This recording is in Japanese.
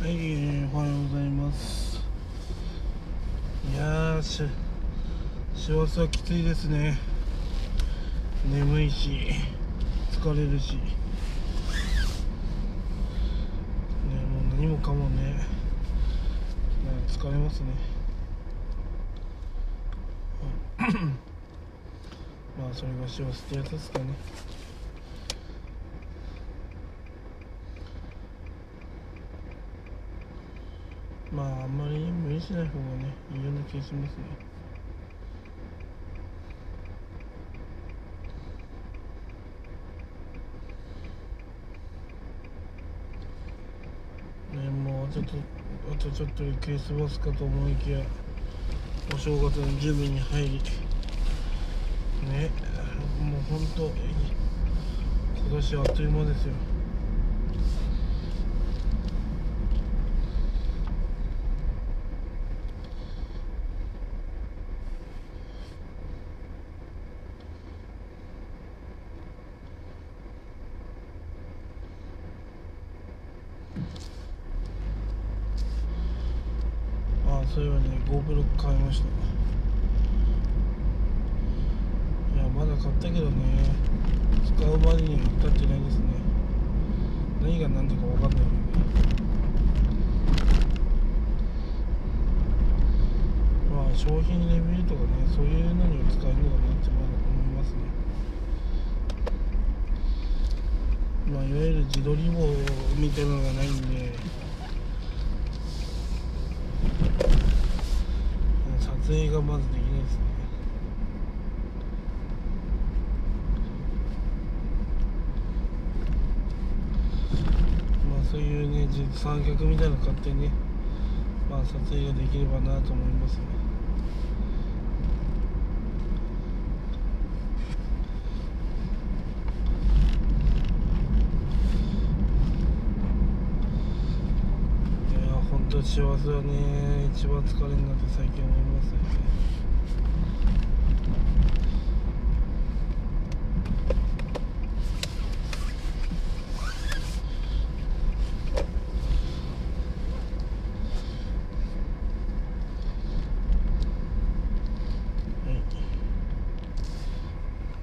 はい、おはようございます。いやー、し、師走はきついですね。眠いし、疲れるし。ね、もう何もかもね、疲れますね。まあ、それが幸せってやつですかね。まああんまり無理しない方がねいいような気がしますね。ねもうちょっとあとちょっとでクリスマスかと思いきやお正月の準備に入りねもうほんと今年はあっという間ですよ。あそういえばね GoPro 買いました。いやまだ買ったけどね使うまでには至ってないですね。何が何だか分かんないよねまあ商品レビューとかねそういうのには使えるのかなってまだ思いますねまあいわゆる自撮り棒みたいなのがないんで撮影がまずできないですね。まあそういうね。三脚みたいなの買ってね。まあ撮影ができればなと思いますねいや本当幸せはね。一番疲れるなって最近思いますね。